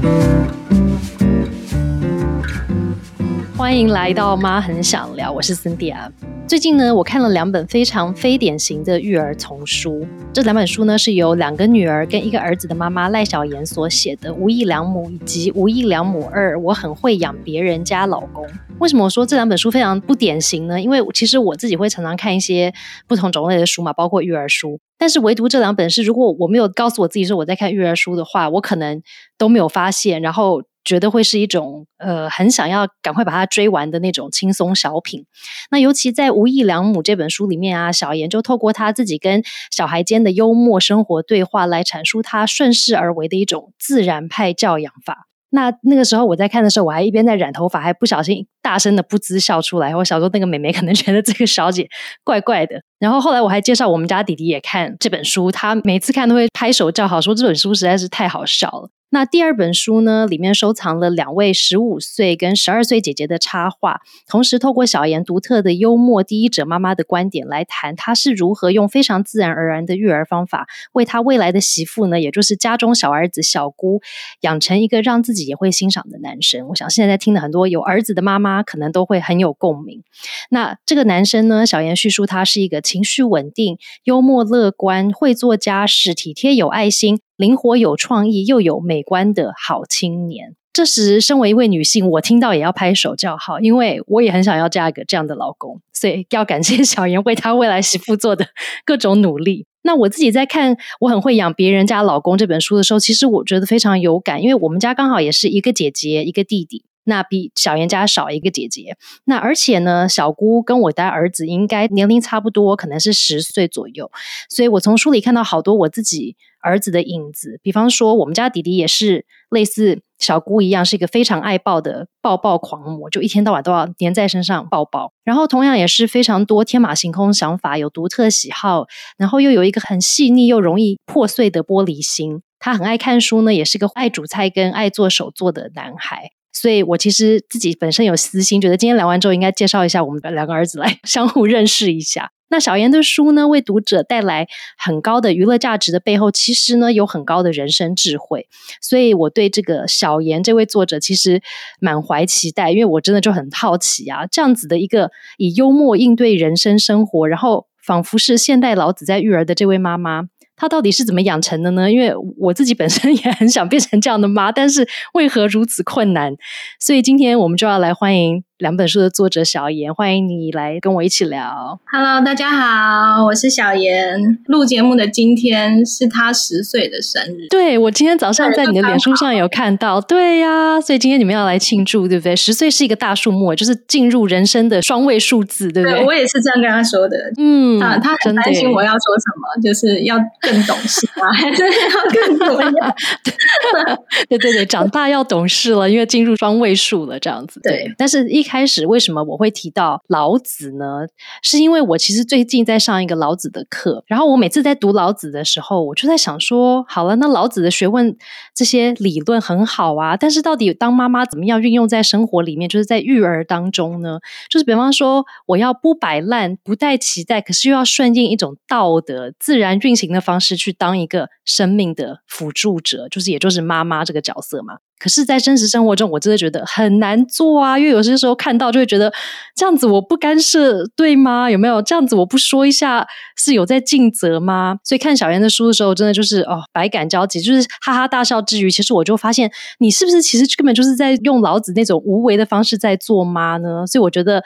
Thank you. 欢迎来到妈很想聊，我是 Cindy 啊。最近呢，我看了两本非常非典型的育儿丛书。这两本书呢，是由两个女儿跟一个儿子的妈妈赖小妍所写的《无意良母》以及《无意良母二》，我很会养别人家老公。为什么我说这两本书非常不典型呢？因为其实我自己会常常看一些不同种类的书嘛，包括育儿书。但是唯独这两本是，如果我没有告诉我自己说我在看育儿书的话，我可能都没有发现。然后。觉得会是一种呃，很想要赶快把它追完的那种轻松小品。那尤其在《无意良母》这本书里面啊，小妍就透过他自己跟小孩间的幽默生活对话来阐述他顺势而为的一种自然派教养法。那那个时候我在看的时候，我还一边在染头发，还不小心大声的不知笑出来。我小时候那个妹妹可能觉得这个小姐怪怪的。然后后来我还介绍我们家弟弟也看这本书，他每次看都会拍手叫好，说这本书实在是太好笑了。那第二本书呢，里面收藏了两位十五岁跟十二岁姐姐的插画，同时透过小妍独特的幽默第一者妈妈的观点来谈，她是如何用非常自然而然的育儿方法，为她未来的媳妇呢，也就是家中小儿子小姑，养成一个让自己也会欣赏的男生。我想现在听的很多有儿子的妈妈，可能都会很有共鸣。那这个男生呢，小妍叙述他是一个情绪稳定、幽默乐观、会做家事、体贴有爱心。灵活有创意又有美观的好青年，这时身为一位女性，我听到也要拍手叫好，因为我也很想要嫁一个这样的老公，所以要感谢 小妍为她未来媳妇做的各种努力。那我自己在看《我很会养别人家老公》这本书的时候，其实我觉得非常有感，因为我们家刚好也是一个姐姐一个弟弟。那比小妍家少一个姐姐，那而且呢，小姑跟我家儿子应该年龄差不多，可能是十岁左右，所以我从书里看到好多我自己儿子的影子。比方说，我们家弟弟也是类似小姑一样，是一个非常爱抱的抱抱狂魔，就一天到晚都要粘在身上抱抱。然后同样也是非常多天马行空想法，有独特喜好，然后又有一个很细腻又容易破碎的玻璃心。他很爱看书呢，也是个爱煮菜跟爱做手作的男孩。所以，我其实自己本身有私心，觉得今天聊完之后，应该介绍一下我们的两个儿子来 相互认识一下。那小妍的书呢，为读者带来很高的娱乐价值的背后，其实呢有很高的人生智慧。所以我对这个小妍这位作者其实满怀期待，因为我真的就很好奇啊，这样子的一个以幽默应对人生生活，然后仿佛是现代老子在育儿的这位妈妈。他到底是怎么养成的呢？因为我自己本身也很想变成这样的妈，但是为何如此困难？所以今天我们就要来欢迎。两本书的作者小严，欢迎你来跟我一起聊。Hello，大家好，我是小严。录节目的今天是他十岁的生日。对，我今天早上在你的脸书上有看到。对呀，所以今天你们要来庆祝，对不对？十岁是一个大数目，就是进入人生的双位数字，对不对？我也是这样跟他说的。嗯，啊，他很担心我要说什么，就是要更懂事啊，还是要更怎么样？对对对，长大要懂事了，因为进入双位数了，这样子。对，但是一。开始为什么我会提到老子呢？是因为我其实最近在上一个老子的课，然后我每次在读老子的时候，我就在想说，好了，那老子的学问这些理论很好啊，但是到底当妈妈怎么样运用在生活里面，就是在育儿当中呢？就是比方说，我要不摆烂、不带期待，可是又要顺应一种道德自然运行的方式去当一个生命的辅助者，就是也就是妈妈这个角色嘛。可是，在真实生活中，我真的觉得很难做啊！因为有些时候看到，就会觉得这样子我不干涉，对吗？有没有这样子我不说一下，是有在尽责吗？所以看小妍的书的时候，真的就是哦，百感交集，就是哈哈大笑之余，其实我就发现，你是不是其实根本就是在用老子那种无为的方式在做妈呢？所以我觉得，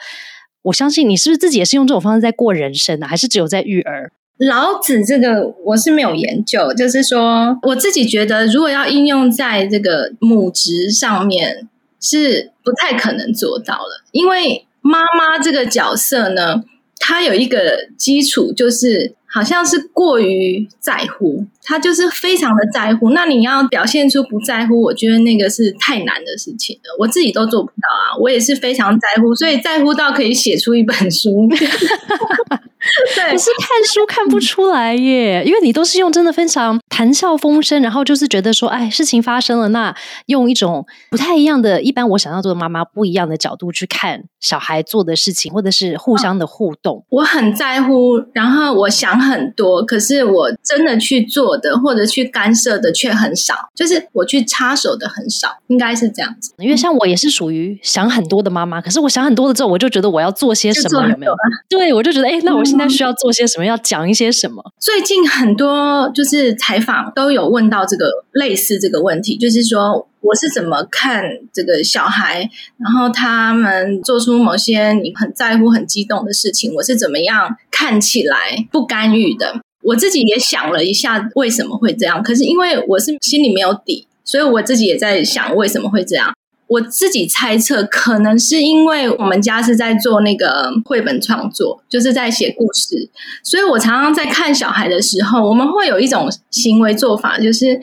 我相信你是不是自己也是用这种方式在过人生呢？还是只有在育儿？老子这个我是没有研究，就是说我自己觉得，如果要应用在这个母职上面，是不太可能做到了。因为妈妈这个角色呢，她有一个基础，就是好像是过于在乎，他就是非常的在乎。那你要表现出不在乎，我觉得那个是太难的事情了，我自己都做不到啊。我也是非常在乎，所以在乎到可以写出一本书。对，可是看书看不出来耶，因为你都是用真的非常谈笑风生，然后就是觉得说，哎，事情发生了，那用一种不太一样的，一般我想要做的妈妈不一样的角度去看小孩做的事情，或者是互相的互动。我很在乎，然后我想很多，可是我真的去做的或者去干涉的却很少，就是我去插手的很少，应该是这样子。因为像我也是属于想很多的妈妈，可是我想很多了之后，我就觉得我要做些什么，有没有？对，我就觉得，哎，那我现在需要做些什么？要讲一些什么？最近很多就是采访都有问到这个类似这个问题，就是说我是怎么看这个小孩，然后他们做出某些你很在乎、很激动的事情，我是怎么样看起来不干预的？我自己也想了一下为什么会这样，可是因为我是心里没有底，所以我自己也在想为什么会这样。我自己猜测，可能是因为我们家是在做那个绘本创作，就是在写故事，所以我常常在看小孩的时候，我们会有一种行为做法，就是，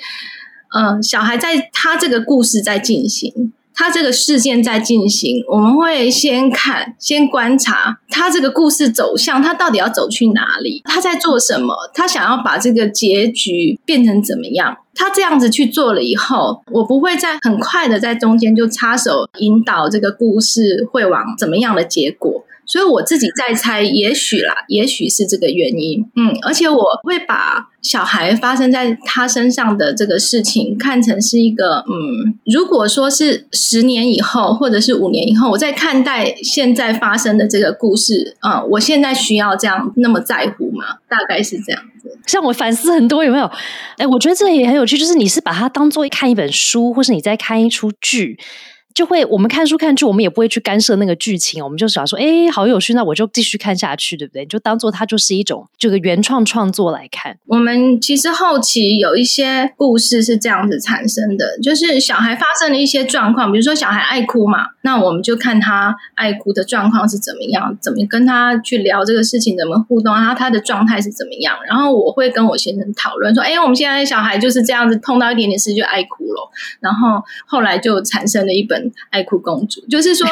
嗯，小孩在他这个故事在进行。他这个事件在进行，我们会先看、先观察他这个故事走向，他到底要走去哪里？他在做什么？他想要把这个结局变成怎么样？他这样子去做了以后，我不会再很快的在中间就插手引导这个故事会往怎么样的结果。所以我自己在猜，也许啦，也许是这个原因。嗯，而且我会把小孩发生在他身上的这个事情看成是一个，嗯，如果说是十年以后，或者是五年以后，我在看待现在发生的这个故事，嗯，我现在需要这样那么在乎吗？大概是这样子。像我反思很多，有没有？哎，我觉得这也很有趣，就是你是把它当做看一本书，或是你在看一出剧。就会我们看书看剧，我们也不会去干涉那个剧情，我们就想说，哎，好有趣，那我就继续看下去，对不对？就当做它就是一种这个原创创作来看。我们其实后期有一些故事是这样子产生的，就是小孩发生了一些状况，比如说小孩爱哭嘛，那我们就看他爱哭的状况是怎么样，怎么跟他去聊这个事情，怎么互动，然后他的状态是怎么样。然后我会跟我先生讨论说，哎，我们现在小孩就是这样子，碰到一点点事就爱哭了。然后后来就产生了一本。爱哭公主，就是说，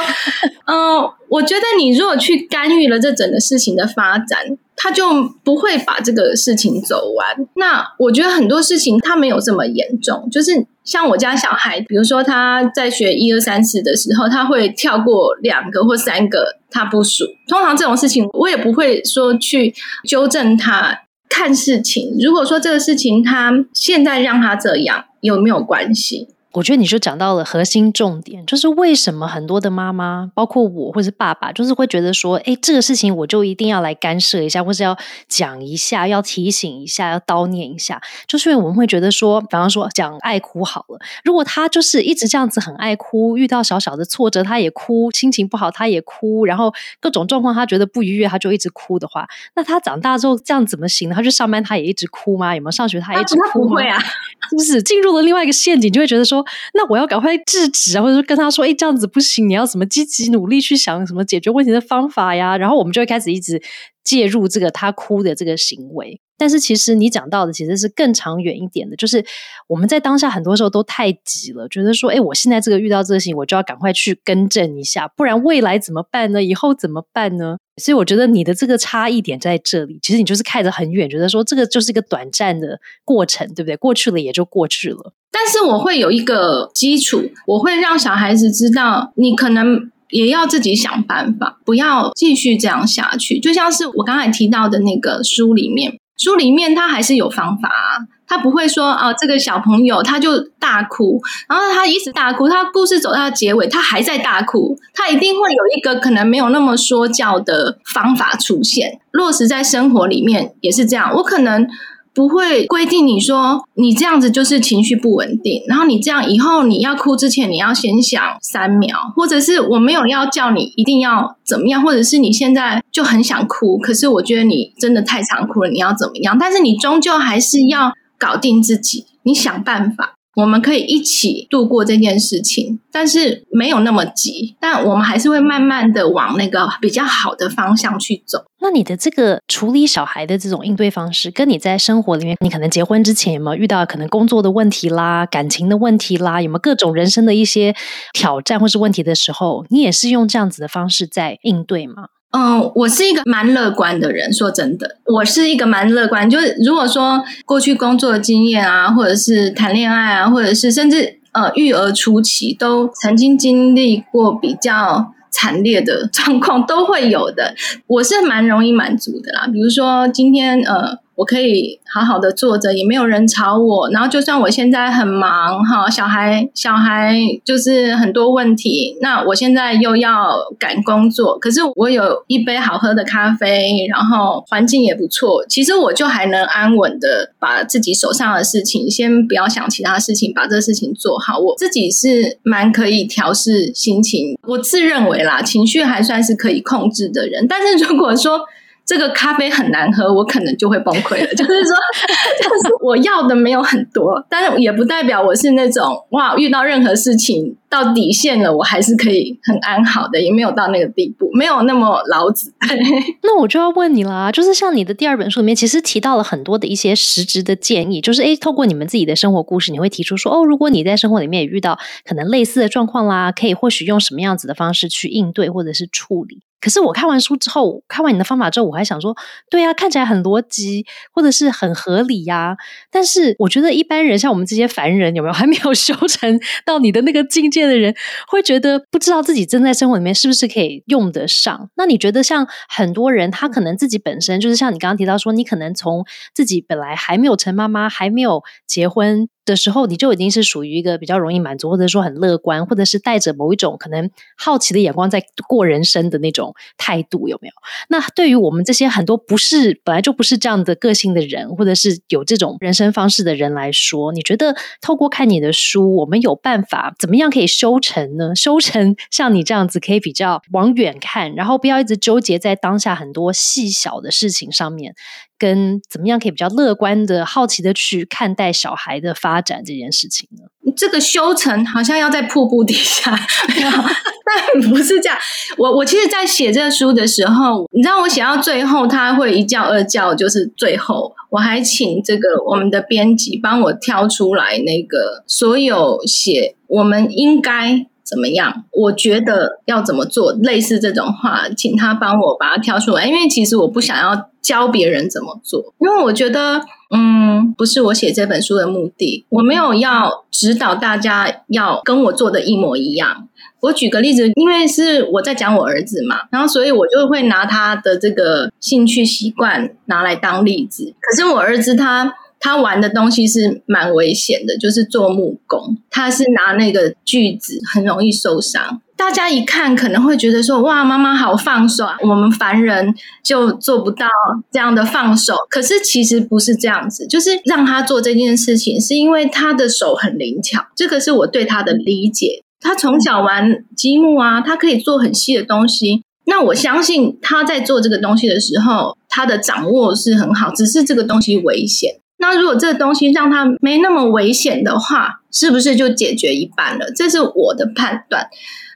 嗯，我觉得你如果去干预了这整个事情的发展，他就不会把这个事情走完。那我觉得很多事情他没有这么严重，就是像我家小孩，比如说他在学一二三四的时候，他会跳过两个或三个，他不数。通常这种事情，我也不会说去纠正他。看事情，如果说这个事情他现在让他这样，有没有关系？我觉得你就讲到了核心重点，就是为什么很多的妈妈，包括我或是爸爸，就是会觉得说，哎，这个事情我就一定要来干涉一下，或是要讲一下，要提醒一下，要叨念一下，就是因为我们会觉得说，比方说讲爱哭好了，如果他就是一直这样子很爱哭，遇到小小的挫折他也哭，心情不好他也哭，然后各种状况他觉得不愉悦他就一直哭的话，那他长大之后这样怎么行呢？他去上班他也一直哭吗？有没有上学他也一直哭吗？啊，是不是进入了另外一个陷阱，就会觉得说。那我要赶快制止啊，或者说跟他说，哎，这样子不行，你要怎么积极努力去想什么解决问题的方法呀？然后我们就会开始一直介入这个他哭的这个行为。但是其实你讲到的其实是更长远一点的，就是我们在当下很多时候都太急了，觉得说，哎，我现在这个遇到这个事情，我就要赶快去更正一下，不然未来怎么办呢？以后怎么办呢？所以我觉得你的这个差异点在这里，其实你就是看着很远，觉得说这个就是一个短暂的过程，对不对？过去了也就过去了。但是我会有一个基础，我会让小孩子知道，你可能也要自己想办法，不要继续这样下去。就像是我刚才提到的那个书里面，书里面他还是有方法，他不会说啊，这个小朋友他就大哭，然后他一直大哭，他故事走到结尾，他还在大哭，他一定会有一个可能没有那么说教的方法出现，落实在生活里面也是这样。我可能。不会规定你说你这样子就是情绪不稳定，然后你这样以后你要哭之前你要先想三秒，或者是我没有要叫你一定要怎么样，或者是你现在就很想哭，可是我觉得你真的太常哭了，你要怎么样？但是你终究还是要搞定自己，你想办法。我们可以一起度过这件事情，但是没有那么急，但我们还是会慢慢的往那个比较好的方向去走。那你的这个处理小孩的这种应对方式，跟你在生活里面，你可能结婚之前有没有遇到可能工作的问题啦、感情的问题啦，有没有各种人生的一些挑战或是问题的时候，你也是用这样子的方式在应对吗？嗯，我是一个蛮乐观的人。说真的，我是一个蛮乐观。就是如果说过去工作经验啊，或者是谈恋爱啊，或者是甚至呃育儿初期，都曾经经历过比较惨烈的 状况，都会有的。我是蛮容易满足的啦。比如说今天呃。我可以好好的坐着，也没有人吵我。然后，就算我现在很忙，哈，小孩小孩就是很多问题。那我现在又要赶工作，可是我有一杯好喝的咖啡，然后环境也不错。其实我就还能安稳的把自己手上的事情，先不要想其他事情，把这事情做好。我自己是蛮可以调试心情，我自认为啦，情绪还算是可以控制的人。但是如果说，这个咖啡很难喝，我可能就会崩溃了。就是说，就是我要的没有很多，但是也不代表我是那种哇，遇到任何事情到底线了，我还是可以很安好的，也没有到那个地步，没有那么老子。那我就要问你啦，就是像你的第二本书里面，其实提到了很多的一些实质的建议，就是诶，透过你们自己的生活故事，你会提出说，哦，如果你在生活里面也遇到可能类似的状况啦，可以或许用什么样子的方式去应对或者是处理。可是我看完书之后，看完你的方法之后，我还想说，对呀，看起来很逻辑，或者是很合理呀。但是我觉得一般人像我们这些凡人，有没有 还没有修成到你的那个境界的人，会觉得不知道自己正在生活里面是不是可以用得上？那你觉得像很多人，他可能自己本身就是像你刚刚提到说，你可能从自己本来还没有成妈妈，还没有结婚。的时候，你就已经是属于一个比较容易满足，或者说很乐观，或者是带着某一种可能好奇的眼光在过人生的那种态度，有没有？那对于我们这些很多不是本来就不是这样的个性的人，或者是有这种人生方式的人来说，你觉得透过看你的书，我们有办法怎么样可以修成呢？修成像你这样子，可以比较往远看，然后不要一直纠结在当下很多细小的事情上面。跟怎么样可以比较乐观的、好奇的去看待小孩的发发展这件事情呢？这个修成好像要在瀑布底下，但不是这样。我我其实，在写这个书的时候，你知道，我写到最后，他会一叫二叫，就是最后，我还请这个我们的编辑帮我挑出来那个所有写我们应该。怎么样？我觉得要怎么做，类似这种话，请他帮我把它挑出来。因为其实我不想要教别人怎么做，因为我觉得，嗯，不是我写这本书的目的。我没有要指导大家要跟我做的一模一样。我举个例子，因为是我在讲我儿子嘛，然后所以我就会拿他的这个兴趣习惯拿来当例子。可是我儿子他。他玩的东西是蛮危险的，就是做木工。他是拿那个锯子，很容易受伤。大家一看可能会觉得说：“哇，妈妈好放手啊，我们凡人就做不到这样的放手。”可是其实不是这样子，就是让他做这件事情，是因为他的手很灵巧。这个是我对他的理解。他从小玩积木啊，他可以做很细的东西。那我相信他在做这个东西的时候，他的掌握是很好，只是这个东西危险。那如果这个东西让他没那么危险的话，是不是就解决一半了？这是我的判断。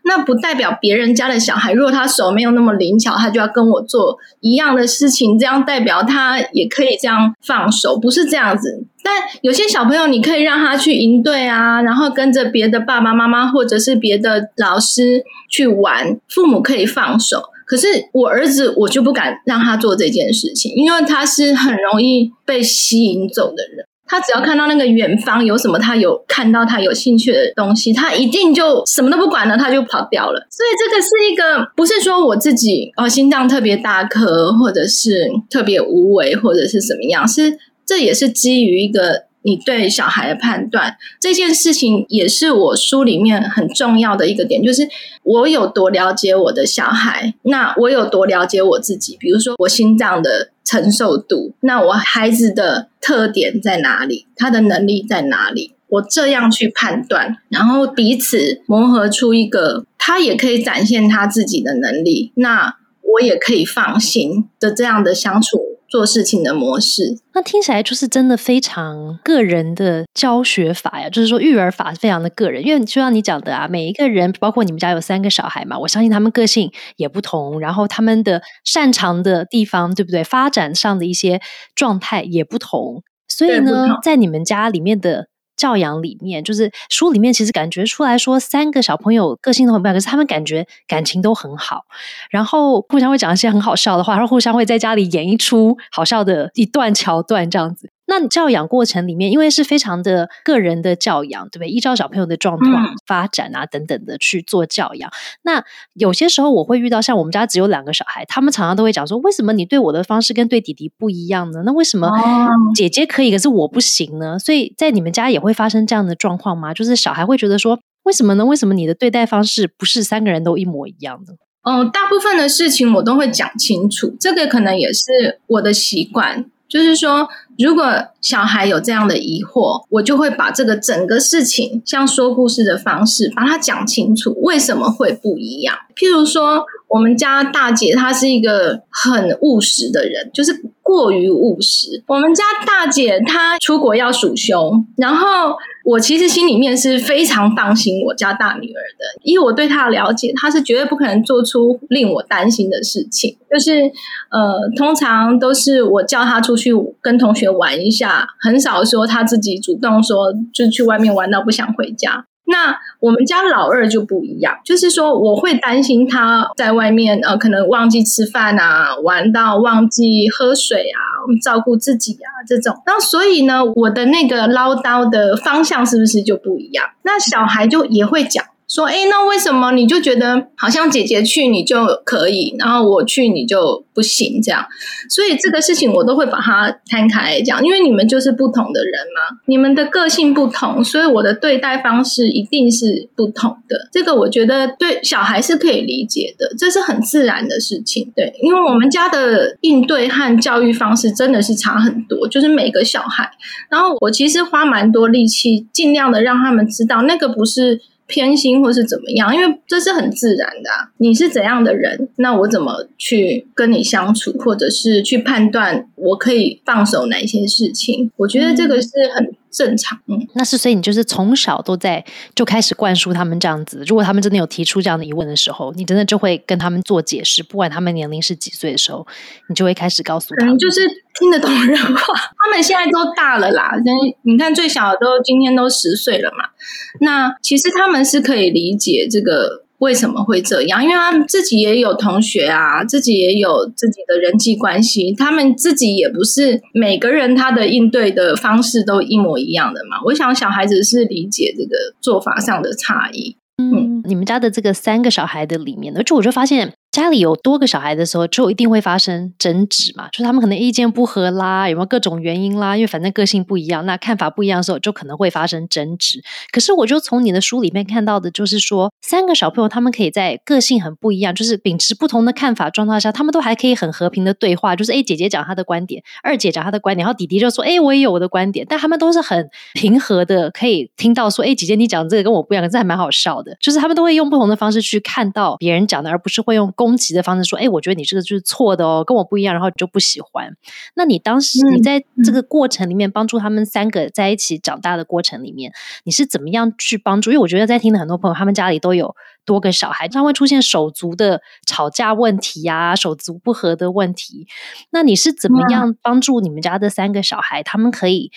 那不代表别人家的小孩，如果他手没有那么灵巧，他就要跟我做一样的事情。这样代表他也可以这样放手，不是这样子。但有些小朋友，你可以让他去营队啊，然后跟着别的爸爸妈妈或者是别的老师去玩，父母可以放手。可是我儿子，我就不敢让他做这件事情，因为他是很容易被吸引走的人。他只要看到那个远方有什么，他有看到他有兴趣的东西，他一定就什么都不管了，他就跑掉了。所以这个是一个，不是说我自己哦心脏特别大颗，或者是特别无为，或者是什么样，是这也是基于一个。你对小孩的判断这件事情，也是我书里面很重要的一个点，就是我有多了解我的小孩，那我有多了解我自己。比如说我心脏的承受度，那我孩子的特点在哪里，他的能力在哪里，我这样去判断，然后彼此磨合出一个他也可以展现他自己的能力，那我也可以放心的这样的相处。做事情的模式，那听起来就是真的非常个人的教学法呀。就是说育儿法非常的个人，因为就像你讲的啊，每一个人，包括你们家有三个小孩嘛，我相信他们个性也不同，然后他们的擅长的地方，对不对？发展上的一些状态也不同，所以呢，在你们家里面的。教养里面，就是书里面其实感觉出来说，三个小朋友个性都很不一样，可是他们感觉感情都很好，然后互相会讲一些很好笑的话，然后互相会在家里演一出好笑的一段桥段这样子。那教养过程里面，因为是非常的个人的教养，对不对？依照小朋友的状况发展啊等等的去做教养。那有些时候我会遇到，像我们家只有两个小孩，他们常常都会讲说：“为什么你对我的方式跟对弟弟不一样呢？那为什么姐姐可以，可是我不行呢？”所以在你们家也会发生这样的状况吗？就是小孩会觉得说：“为什么呢？为什么你的对待方式不是三个人都一模一样的？”嗯，大部分的事情我都会讲清楚，这个可能也是我的习惯。就是说，如果小孩有这样的疑惑，我就会把这个整个事情像说故事的方式把它讲清楚，为什么会不一样？譬如说，我们家大姐她是一个很务实的人，就是过于务实。我们家大姐她出国要暑休，然后。我其实心里面是非常放心我家大女儿的，以我对她的了解，她是绝对不可能做出令我担心的事情。就是呃，通常都是我叫她出去跟同学玩一下，很少说她自己主动说就去外面玩到不想回家。那我们家老二就不一样，就是说我会担心他在外面呃，可能忘记吃饭啊，玩到忘记喝水啊，照顾自己啊这种。那所以呢，我的那个唠叨的方向是不是就不一样？那小孩就也会讲。说，哎，那为什么你就觉得好像姐姐去你就可以，然后我去你就不行这样？所以这个事情我都会把它摊开讲，因为你们就是不同的人嘛，你们的个性不同，所以我的对待方式一定是不同的。这个我觉得对小孩是可以理解的，这是很自然的事情。对，因为我们家的应对和教育方式真的是差很多，就是每个小孩，然后我其实花蛮多力气，尽量的让他们知道那个不是。偏心或是怎么样？因为这是很自然的。你是怎样的人，那我怎么去跟你相处，或者是去判断我可以放手哪些事情？我觉得这个是很。正常，嗯，那是所以你就是从小都在就开始灌输他们这样子。如果他们真的有提出这样的疑问的时候，你真的就会跟他们做解释，不管他们年龄是几岁的时候，你就会开始告诉他们，就是听得懂人话。他们现在都大了啦，你看最小的都今天都十岁了嘛。那其实他们是可以理解这个。为什么会这样？因为他们自己也有同学啊，自己也有自己的人际关系，他们自己也不是每个人他的应对的方式都一模一样的嘛。我想小孩子是理解这个做法上的差异。嗯，你们家的这个三个小孩的里面，而且我就发现。家里有多个小孩的时候，就一定会发生争执嘛，就是他们可能意见不合啦，有没有各种原因啦？因为反正个性不一样，那看法不一样的时候，就可能会发生争执。可是我就从你的书里面看到的，就是说三个小朋友他们可以在个性很不一样，就是秉持不同的看法状态下，他们都还可以很和平的对话。就是哎，姐姐讲她的观点，二姐讲她的观点，然后弟弟就说哎，我也有我的观点，但他们都是很平和的，可以听到说哎，姐姐你讲这个跟我不一样，可是还蛮好笑的。就是他们都会用不同的方式去看到别人讲的，而不是会用攻击的方式说。哎，我觉得你这个就是错的哦，跟我不一样，然后你就不喜欢。那你当时你在这个过程里面帮助他们三个在一起长大的过程里面，你是怎么样去帮助？因为我觉得在听的很多朋友，他们家里都有多个小孩，常会出现手足的吵架问题呀，手足不和的问题。那你是怎么样帮助你们家的三个小孩，他们可以？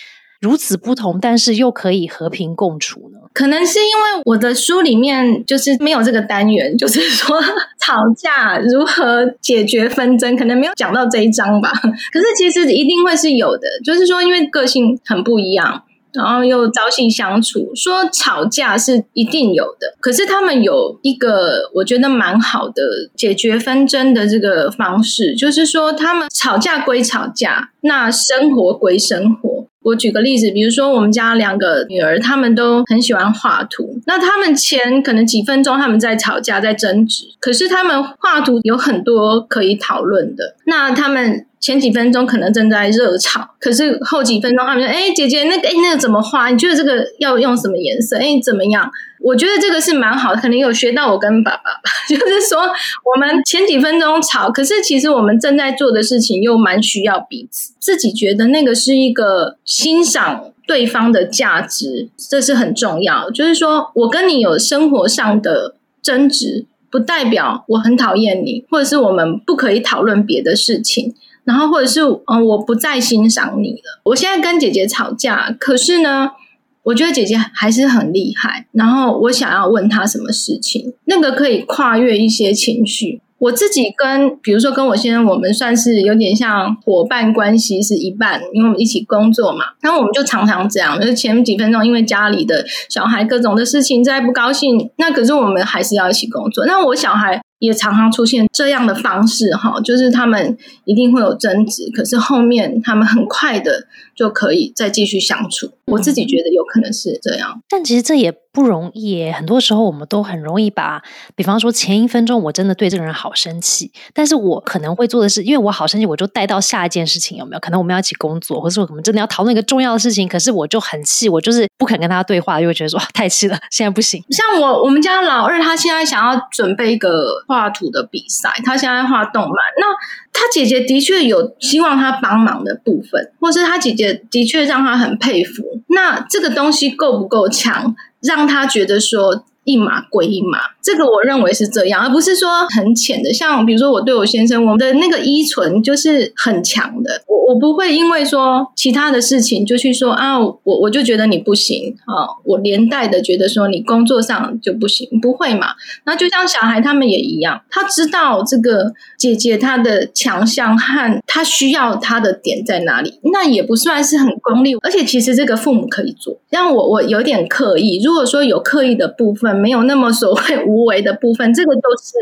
如此不同，但是又可以和平共处呢？可能是因为我的书里面就是没有这个单元，就是说 吵架如何解决纷争，可能没有讲到这一章吧。可是其实一定会是有的，就是说因为个性很不一样，然后又朝夕相处，说吵架是一定有的。可是他们有一个我觉得蛮好的解决纷争的这个方式，就是说他们吵架归吵架，那生活归生活。我举个例子，比如说我们家两个女儿，她们都很喜欢画图。那她们前可能几分钟他们在吵架，在争执，可是她们画图有很多可以讨论的。那她们前几分钟可能正在热吵，可是后几分钟他们说：“哎，姐姐，那个哎，那个怎么画？你觉得这个要用什么颜色？哎，怎么样？”我觉得这个是蛮好的，可能有学到我跟爸爸，就是说我们前几分钟吵，可是其实我们正在做的事情又蛮需要彼此，自己觉得那个是一个欣赏对方的价值，这是很重要。就是说我跟你有生活上的争执，不代表我很讨厌你，或者是我们不可以讨论别的事情，然后或者是嗯我不再欣赏你了。我现在跟姐姐吵架，可是呢。我觉得姐姐还是很厉害。然后我想要问她什么事情，那个可以跨越一些情绪。我自己跟，比如说跟我先生，我们算是有点像伙伴关系是一半，因为我们一起工作嘛。然后我们就常常这样，就是前几分钟因为家里的小孩各种的事情在不高兴，那可是我们还是要一起工作。那我小孩也常常出现这样的方式哈，就是他们一定会有争执，可是后面他们很快的就可以再继续相处。我自己觉得有可能是这样，但其实这也。不容易耶，很多时候我们都很容易把，比方说前一分钟我真的对这个人好生气，但是我可能会做的是，因为我好生气，我就带到下一件事情，有没有？可能我们要一起工作，或者说我们真的要讨论一个重要的事情，可是我就很气，我就是不肯跟他对话，就会觉得说太气了，现在不行。像我我们家老二，他现在想要准备一个画图的比赛，他现在画动漫，那他姐姐的确有希望他帮忙的部分，或是他姐姐的确让他很佩服，那这个东西够不够强？让他觉得说。一码归一码，这个我认为是这样，而不是说很浅的。像比如说，我对我先生，我们的那个依存就是很强的。我我不会因为说其他的事情就去说啊，我我就觉得你不行啊，我连带的觉得说你工作上就不行，不会嘛？那就像小孩他们也一样，他知道这个姐姐她的强项和她需要她的点在哪里，那也不算是很功利。而且其实这个父母可以做，让我我有点刻意。如果说有刻意的部分。没有那么所谓无为的部分，这个都是，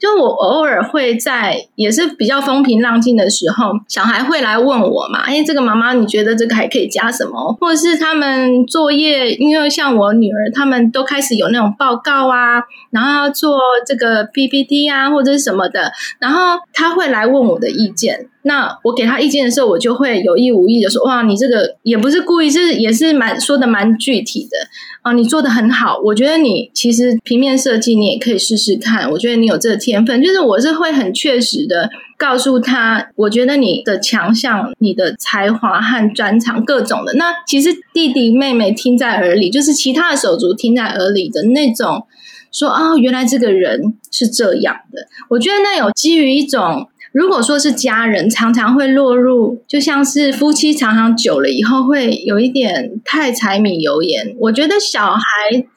就我偶尔会在也是比较风平浪静的时候，小孩会来问我嘛，哎，这个妈妈你觉得这个还可以加什么？或者是他们作业，因为像我女儿，他们都开始有那种报告啊，然后做这个 PPT 啊或者是什么的，然后他会来问我的意见。那我给他意见的时候，我就会有意无意的说：“哇，你这个也不是故意，是也是蛮说的蛮具体的啊，你做的很好。我觉得你其实平面设计你也可以试试看。我觉得你有这个天分，就是我是会很确实的告诉他，我觉得你的强项、你的才华和专长各种的。那其实弟弟妹妹听在耳里，就是其他的手足听在耳里的那种说：哦，原来这个人是这样的。我觉得那有基于一种。”如果说是家人，常常会落入，就像是夫妻常常久了以后，会有一点太柴米油盐。我觉得小孩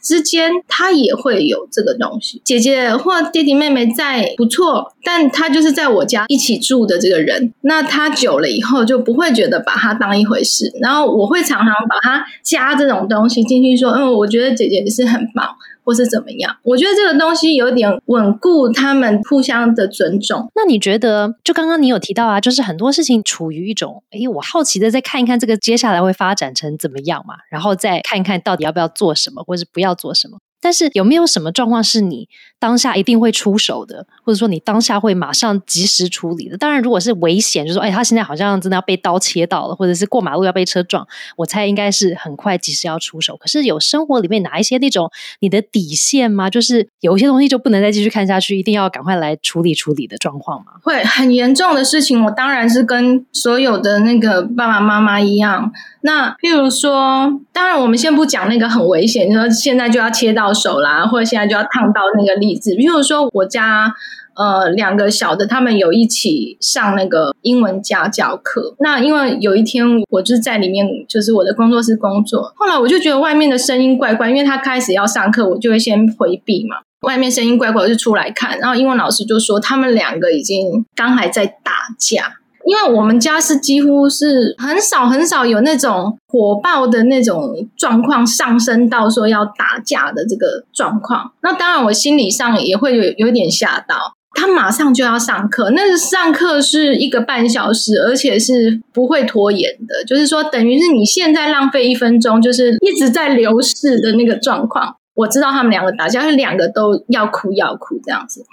之间他也会有这个东西，姐姐或弟弟妹妹在不错，但他就是在我家一起住的这个人，那他久了以后就不会觉得把他当一回事。然后我会常常把他加这种东西进去，说，嗯，我觉得姐姐是很棒。或是怎么样？我觉得这个东西有点稳固他们互相的尊重。那你觉得，就刚刚你有提到啊，就是很多事情处于一种，哎，我好奇的再看一看这个接下来会发展成怎么样嘛，然后再看一看到底要不要做什么，或是不要做什么。但是有没有什么状况是你当下一定会出手的，或者说你当下会马上及时处理的？当然，如果是危险，就说哎，他现在好像真的要被刀切到了，或者是过马路要被车撞，我猜应该是很快及时要出手。可是有生活里面哪一些那种你的底线吗？就是有一些东西就不能再继续看下去，一定要赶快来处理处理的状况吗？会很严重的事情，我当然是跟所有的那个爸爸妈妈一样。那譬如说，当然我们先不讲那个很危险，你说现在就要切到到手啦，或者现在就要烫到那个例子。比如说，我家呃两个小的，他们有一起上那个英文家教课。那因为有一天我就是在里面，就是我的工作室工作。后来我就觉得外面的声音怪怪，因为他开始要上课，我就会先回避嘛。外面声音怪怪，我就出来看。然后英文老师就说，他们两个已经刚还在打架。因为我们家是几乎是很少很少有那种火爆的那种状况上升到说要打架的这个状况，那当然我心理上也会有有点吓到。他马上就要上课，那上课是一个半小时，而且是不会拖延的，就是说等于是你现在浪费一分钟，就是一直在流逝的那个状况。我知道他们两个打架，是两个都要哭要哭这样子。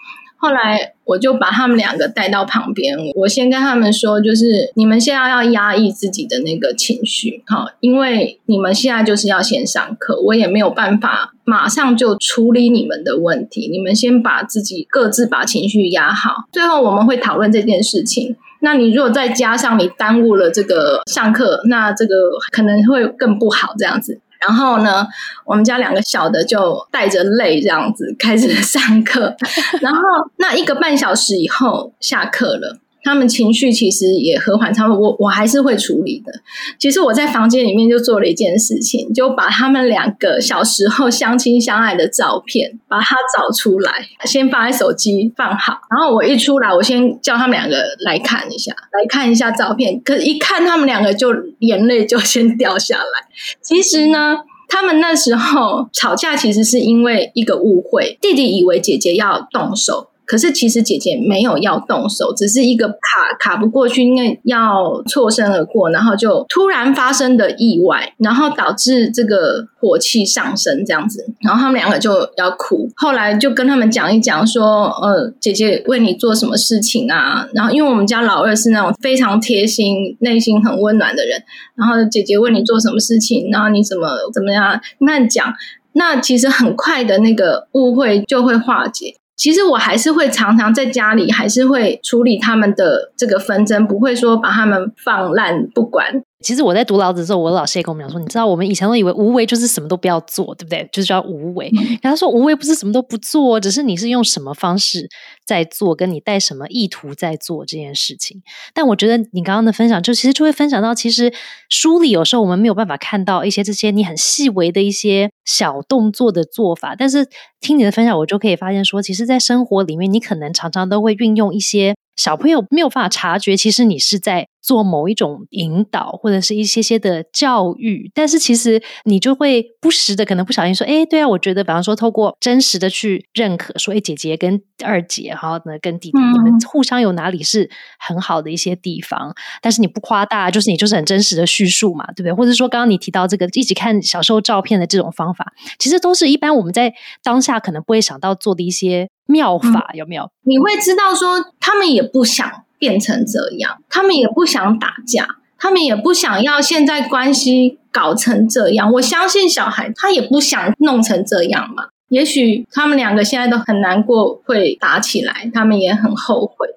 后来我就把他们两个带到旁边，我先跟他们说，就是你们现在要压抑自己的那个情绪，哈，因为你们现在就是要先上课，我也没有办法马上就处理你们的问题，你们先把自己各自把情绪压好，最后我们会讨论这件事情。那你如果再加上你耽误了这个上课，那这个可能会更不好，这样子。然后呢，我们家两个小的就带着泪这样子开始 上课，然后那一个半小时以后下课了，他们情绪其实也和缓，他们我我还是会处理的。其实我在房间里面就做了一件事情，就把他们两个小时候相亲相爱的照片把它找出来，先放在手机放好，然后我一出来，我先叫他们两个来看一下，来看一下照片。可是，一看他们两个就眼泪就先掉下来。其实呢。他们那时候吵架，其实是因为一个误会。弟弟以为姐姐要动手。可是其实姐姐没有要动手，只是一个卡卡不过去，因为要错身而过，然后就突然发生的意外，然后导致这个火气上升这样子，然后他们两个就要哭。后来就跟他们讲一讲，说呃，姐姐为你做什么事情啊？然后因为我们家老二是那种非常贴心、内心很温暖的人，然后姐姐为你做什么事情，然后你怎么怎么样慢讲，那其实很快的那个误会就会化解。其实我还是会常常在家里，还是会处理他们的这个纷争，不会说把他们放烂不管。其实我在读老子的时候，我老师也跟我们讲说，你知道我们以前都以为无为就是什么都不要做，对不对？就是叫无为。然后说无为不是什么都不做，只是你是用什么方式在做，跟你带什么意图在做这件事情。但我觉得你刚刚的分享，就其实就会分享到，其实书里有时候我们没有办法看到一些这些你很细微的一些小动作的做法，但是听你的分享，我就可以发现说，其实，在生活里面，你可能常常都会运用一些。小朋友没有办法察觉，其实你是在做某一种引导，或者是一些些的教育，但是其实你就会不时的可能不小心说：“哎，对啊，我觉得，比方说透过真实的去认可，说，哎，姐姐跟二姐，然后，呢跟弟弟，你们互相有哪里是很好的一些地方，但是你不夸大，就是你就是很真实的叙述嘛，对不对？或者说刚刚你提到这个一起看小时候照片的这种方法，其实都是一般我们在当下可能不会想到做的一些。妙法有没有？你会知道说，他们也不想变成这样，他们也不想打架，他们也不想要现在关系搞成这样。我相信小孩他也不想弄成这样嘛。也许他们两个现在都很难过，会打起来，他们也很后悔。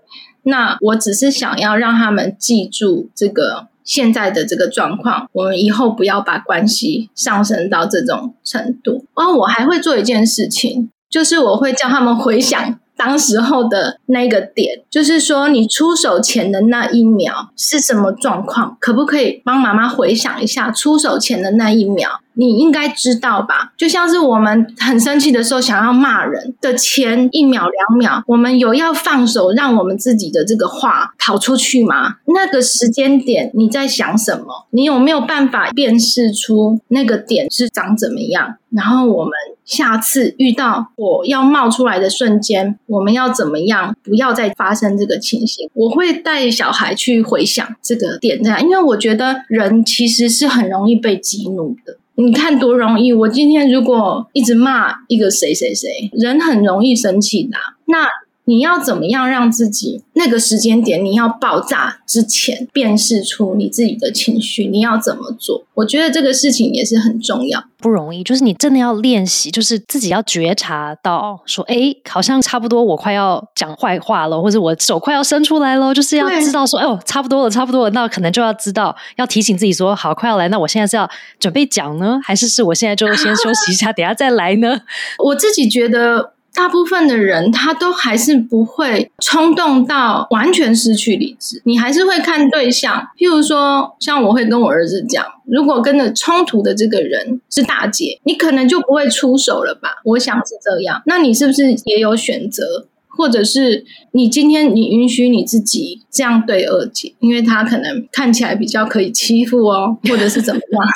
那我只是想要让他们记住这个现在的这个状况，我们以后不要把关系上升到这种程度。哦，我还会做一件事情。就是我会叫他们回想当时候的那个点，就是说你出手前的那一秒是什么状况？可不可以帮妈妈回想一下出手前的那一秒？你应该知道吧？就像是我们很生气的时候，想要骂人的前一秒两秒，我们有要放手，让我们自己的这个话跑出去吗？那个时间点你在想什么？你有没有办法辨识出那个点是长怎么样？然后我们。下次遇到火要冒出来的瞬间，我们要怎么样？不要再发生这个情形。我会带小孩去回想这个点，这样，因为我觉得人其实是很容易被激怒的。你看多容易！我今天如果一直骂一个谁谁谁，人很容易生气的。那。你要怎么样让自己那个时间点你要爆炸之前辨识出你自己的情绪？你要怎么做？我觉得这个事情也是很重要，不容易。就是你真的要练习，就是自己要觉察到说，哎，好像差不多，我快要讲坏话了，或者我手快要伸出来了，就是要知道说，哎呦，差不多了，差不多了，那可能就要知道要提醒自己说，好，快要来，那我现在是要准备讲呢，还是是我现在就先休息一下，等下再来呢？我自己觉得。大部分的人他都还是不会冲动到完全失去理智，你还是会看对象。譬如说，像我会跟我儿子讲，如果跟着冲突的这个人是大姐，你可能就不会出手了吧？我想是这样。那你是不是也有选择？或者是你今天你允许你自己这样对二姐，因为她可能看起来比较可以欺负哦，或者是怎么样？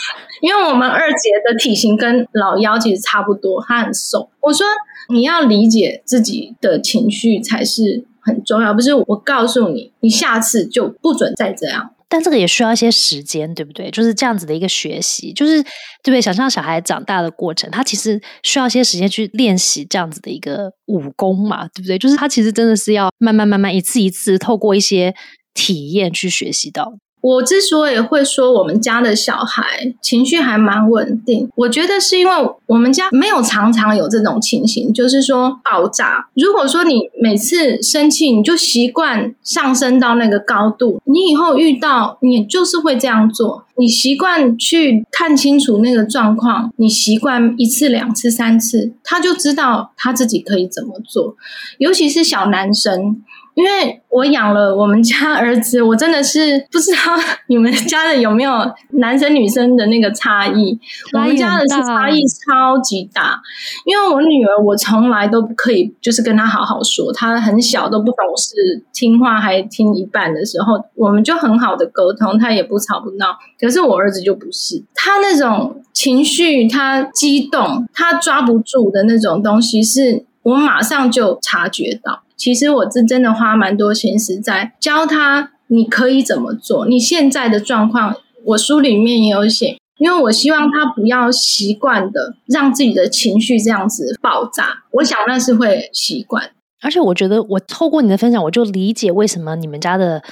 因为我们二姐的体型跟老幺其实差不多，她很瘦。我说你要理解自己的情绪才是很重要，不是我告诉你，你下次就不准再这样。但这个也需要一些时间，对不对？就是这样子的一个学习，就是对不对？想象小孩长大的过程，他其实需要一些时间去练习这样子的一个武功嘛，对不对？就是他其实真的是要慢慢慢慢一次一次透过一些体验去学习到。我之所以会说我们家的小孩情绪还蛮稳定，我觉得是因为我们家没有常常有这种情形，就是说爆炸。如果说你每次生气你就习惯上升到那个高度，你以后遇到你就是会这样做。你习惯去看清楚那个状况，你习惯一次、两次、三次，他就知道他自己可以怎么做。尤其是小男生。因为我养了我们家儿子，我真的是不知道你们家的有没有男生女生的那个差异。我们家的是差异超级大，因为我女儿我从来都不可以就是跟她好好说，她很小都不懂事，听话还听一半的时候，我们就很好的沟通，她也不吵不闹。可是我儿子就不是，他那种情绪，他激动，他抓不住的那种东西，是我马上就察觉到。其实我是真的花蛮多心思在教他，你可以怎么做。你现在的状况，我书里面也有写，因为我希望他不要习惯的让自己的情绪这样子爆炸。我想那是会习惯，而且我觉得我透过你的分享，我就理解为什么你们家的。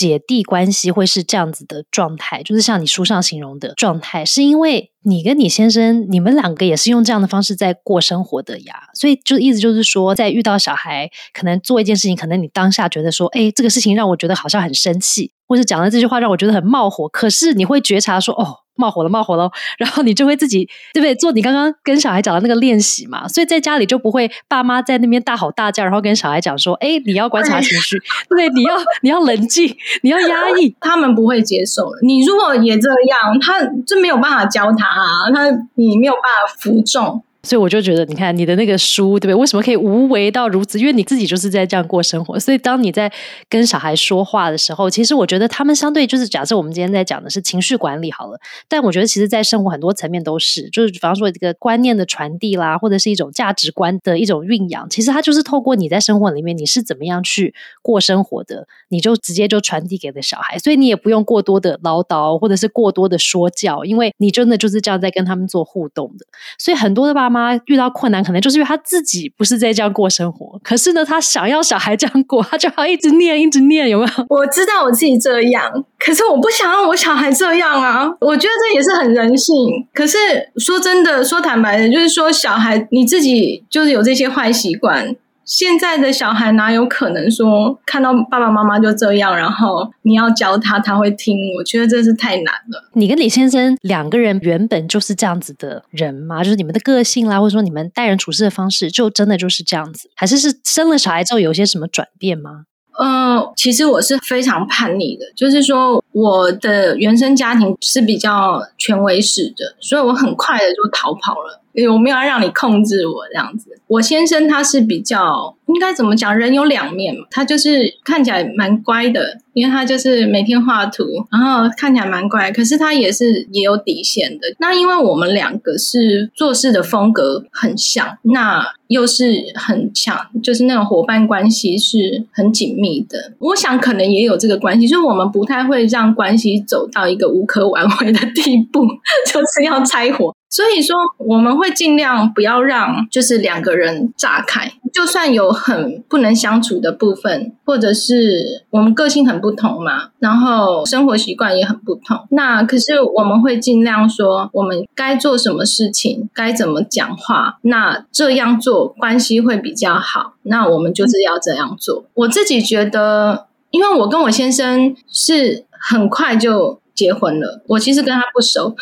姐弟关系会是这样子的状态，就是像你书上形容的状态，是因为你跟你先生，你们两个也是用这样的方式在过生活的呀。所以就意思就是说，在遇到小孩，可能做一件事情，可能你当下觉得说，哎，这个事情让我觉得好像很生气，或者讲了这句话让我觉得很冒火，可是你会觉察说，哦。冒火了，冒火了，然后你就会自己对不对？做你刚刚跟小孩讲的那个练习嘛，所以在家里就不会爸妈在那边大吼大叫，然后跟小孩讲说：“哎，你要观察情绪，对，你要你要冷静，你要压抑。”他们不会接受。你如果也这样，他就没有办法教他啊，他你没有办法服众。所以我就觉得，你看你的那个书，对不对？为什么可以无为到如此？因为你自己就是在这样过生活。所以当你在跟小孩说话的时候，其实我觉得他们相对就是假设我们今天在讲的是情绪管理好了，但我觉得其实，在生活很多层面都是，就是比方说这个观念的传递啦，或者是一种价值观的一种酝养，其实它就是透过你在生活里面你是怎么样去过生活的，你就直接就传递给了小孩。所以你也不用过多的唠叨，或者是过多的说教，因为你真的就是这样在跟他们做互动的。所以很多的爸妈遇到困难，可能就是因为他自己不是在这样过生活，可是呢，他想要小孩这样过，他就要一直念，一直念，有没有？我知道我自己这样，可是我不想让我小孩这样啊！我觉得这也是很人性。可是说真的，说坦白的，就是说小孩你自己就是有这些坏习惯。现在的小孩哪有可能说看到爸爸妈妈就这样，然后你要教他他会听？我觉得这是太难了。你跟李先生两个人原本就是这样子的人吗？就是你们的个性啦，或者说你们待人处事的方式，就真的就是这样子？还是是生了小孩之后有些什么转变吗？呃，其实我是非常叛逆的，就是说我的原生家庭是比较权威式的，所以我很快的就逃跑了。我没有要让你控制我这样子。我先生他是比较应该怎么讲？人有两面嘛，他就是看起来蛮乖的，因为他就是每天画图，然后看起来蛮乖。可是他也是也有底线的。那因为我们两个是做事的风格很像，那又是很强，就是那种伙伴关系是很紧密的。我想可能也有这个关系，就是我们不太会让关系走到一个无可挽回的地步，就是要拆伙。所以说，我们会尽量不要让就是两个人炸开，就算有很不能相处的部分，或者是我们个性很不同嘛，然后生活习惯也很不同，那可是我们会尽量说，我们该做什么事情，该怎么讲话，那这样做关系会比较好，那我们就是要这样做。我自己觉得，因为我跟我先生是很快就。结婚了，我其实跟他不熟，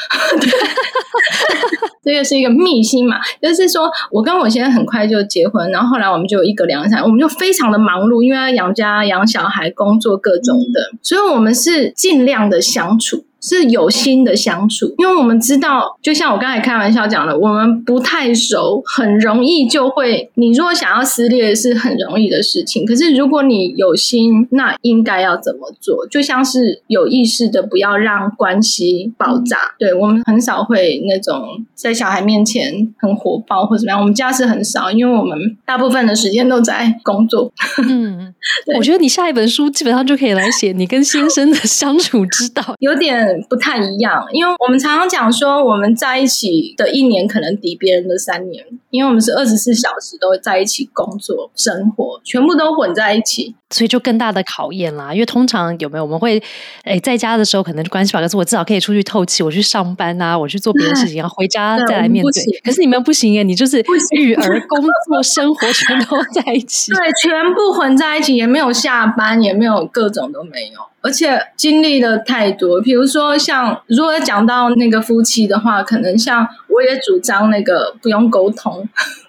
这个是一个秘辛嘛。就是说我跟我先生很快就结婚，然后后来我们就有一个两三，我们就非常的忙碌，因为要养家、养小孩、工作各种的，所以我们是尽量的相处。是有心的相处，因为我们知道，就像我刚才开玩笑讲的，我们不太熟，很容易就会。你如果想要撕裂，是很容易的事情。可是如果你有心，那应该要怎么做？就像是有意识的，不要让关系爆炸。对我们很少会那种在小孩面前很火爆或怎么样。我们家是很少，因为我们大部分的时间都在工作。嗯，我觉得你下一本书基本上就可以来写你跟先生的相处之道，有点。不太一样，因为我们常常讲说，我们在一起的一年可能抵别人的三年，因为我们是二十四小时都在一起工作、生活，全部都混在一起。所以就更大的考验啦，因为通常有没有我们会诶在家的时候可能关系吧，可是我至少可以出去透气，我去上班啊，我去做别的事情，然 后回家再来面对。可是你们不行耶，你就是育儿、工作、生活全都在一起，对，全部混在一起，也没有下班，也没有各种都没有，而且经历的太多。比如说像如果讲到那个夫妻的话，可能像我也主张那个不用沟通。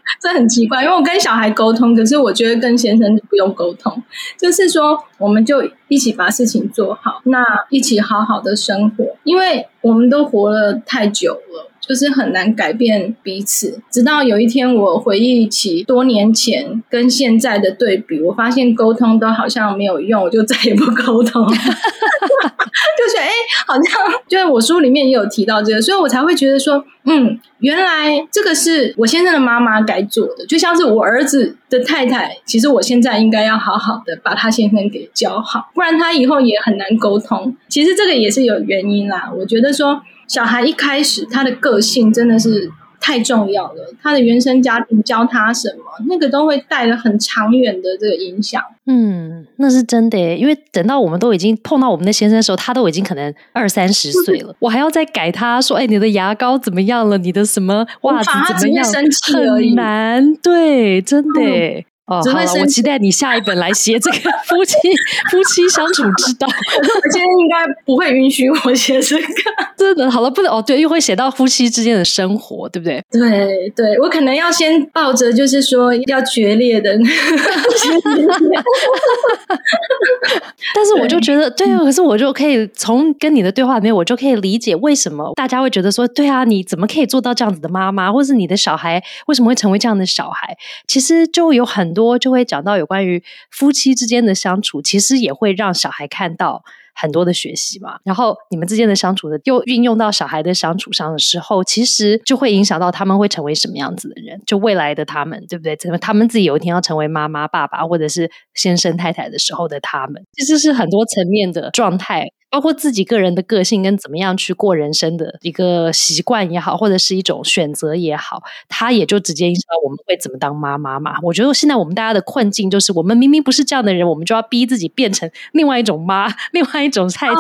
这很奇怪，因为我跟小孩沟通，可是我觉得跟先生不用沟通，就是说我们就一起把事情做好，那一起好好的生活，因为我们都活了太久了。就是很难改变彼此，直到有一天我回忆起多年前跟现在的对比，我发现沟通都好像没有用，我就再也不沟通。好像就是我书里面也有提到这个，所以我才会觉得说，嗯，原来这个是我先生的妈妈该做的，就像是我儿子的太太，其实我现在应该要好好的把他先生给教好，不然他以后也很难沟通。其实这个也是有原因啦，我觉得说。小孩一开始他的个性真的是太重要了，他的原生家庭教他什么，那个都会带了很长远的这个影响。嗯，那是真的耶，因为等到我们都已经碰到我们的先生的时候，他都已经可能二三十岁了，我还要再改他说，哎，你的牙膏怎么样了？你的什么袜子怎么样？很难，对，真的。哦，好了，我期待你下一本来写这个 夫妻夫妻相处之道。我今天应该不会允许我写这个，真的。好了，不能哦，对，又会写到夫妻之间的生活，对不对？对，对我可能要先抱着就是说要决裂的。但是我就觉得，对啊，可是我就可以从跟你的对话里面，我就可以理解为什么大家会觉得说，对啊，你怎么可以做到这样子的妈妈，或是你的小孩为什么会成为这样的小孩？其实就有很多。多就会讲到有关于夫妻之间的相处，其实也会让小孩看到很多的学习嘛。然后你们之间的相处的又运用到小孩的相处上的时候，其实就会影响到他们会成为什么样子的人，就未来的他们，对不对？怎么他们自己有一天要成为妈妈、爸爸，或者是先生、太太的时候的他们，其实是很多层面的状态。包括自己个人的个性跟怎么样去过人生的一个习惯也好，或者是一种选择也好，它也就直接影响到我们会怎么当妈妈嘛。我觉得现在我们大家的困境就是，我们明明不是这样的人，我们就要逼自己变成另外一种妈，另外一种太太。